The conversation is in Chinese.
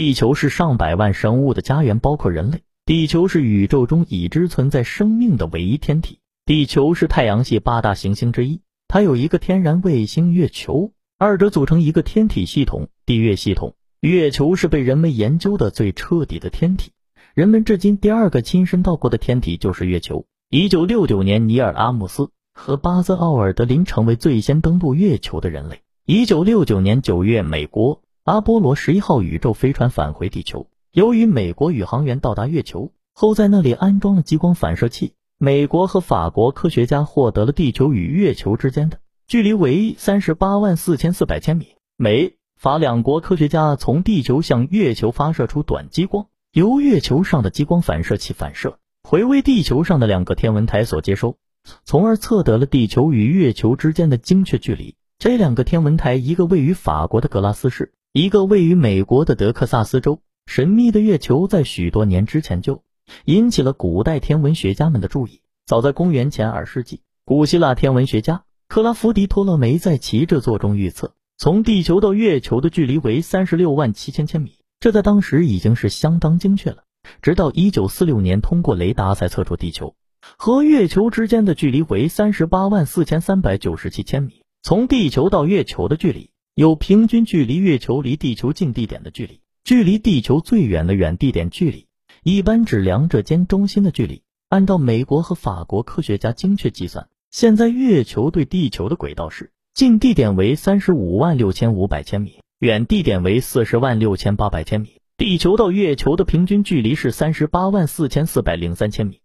地球是上百万生物的家园，包括人类。地球是宇宙中已知存在生命的唯一天体。地球是太阳系八大行星之一，它有一个天然卫星月球，二者组成一个天体系统——地月系统。月球是被人们研究的最彻底的天体。人们至今第二个亲身到过的天体就是月球。一九六九年，尼尔·阿姆斯和巴兹·奥尔德林成为最先登陆月球的人类。一九六九年九月，美国阿波罗十一号宇宙飞船返回地球。由于美国宇航员到达月球后，在那里安装了激光反射器，美国和法国科学家获得了地球与月球之间的距离为三十八万四千四百千米。美法两国科学家从地球向月球发射出短激光。由月球上的激光反射器反射回为地球上的两个天文台所接收，从而测得了地球与月球之间的精确距离。这两个天文台，一个位于法国的格拉斯市，一个位于美国的德克萨斯州。神秘的月球在许多年之前就引起了古代天文学家们的注意。早在公元前二世纪，古希腊天文学家克拉夫迪托勒梅在其这作中预测，从地球到月球的距离为三十六万七千千米。这在当时已经是相当精确了。直到一九四六年，通过雷达才测出地球和月球之间的距离为三十八万四千三百九十七千米。从地球到月球的距离，有平均距离月球离地球近地点的距离，距离地球最远的远地点距离，一般指两者间中心的距离。按照美国和法国科学家精确计算，现在月球对地球的轨道是近地点为三十五万六千五百千米。远地点为四十万六千八百千米，地球到月球的平均距离是三十八万四千四百零三千米。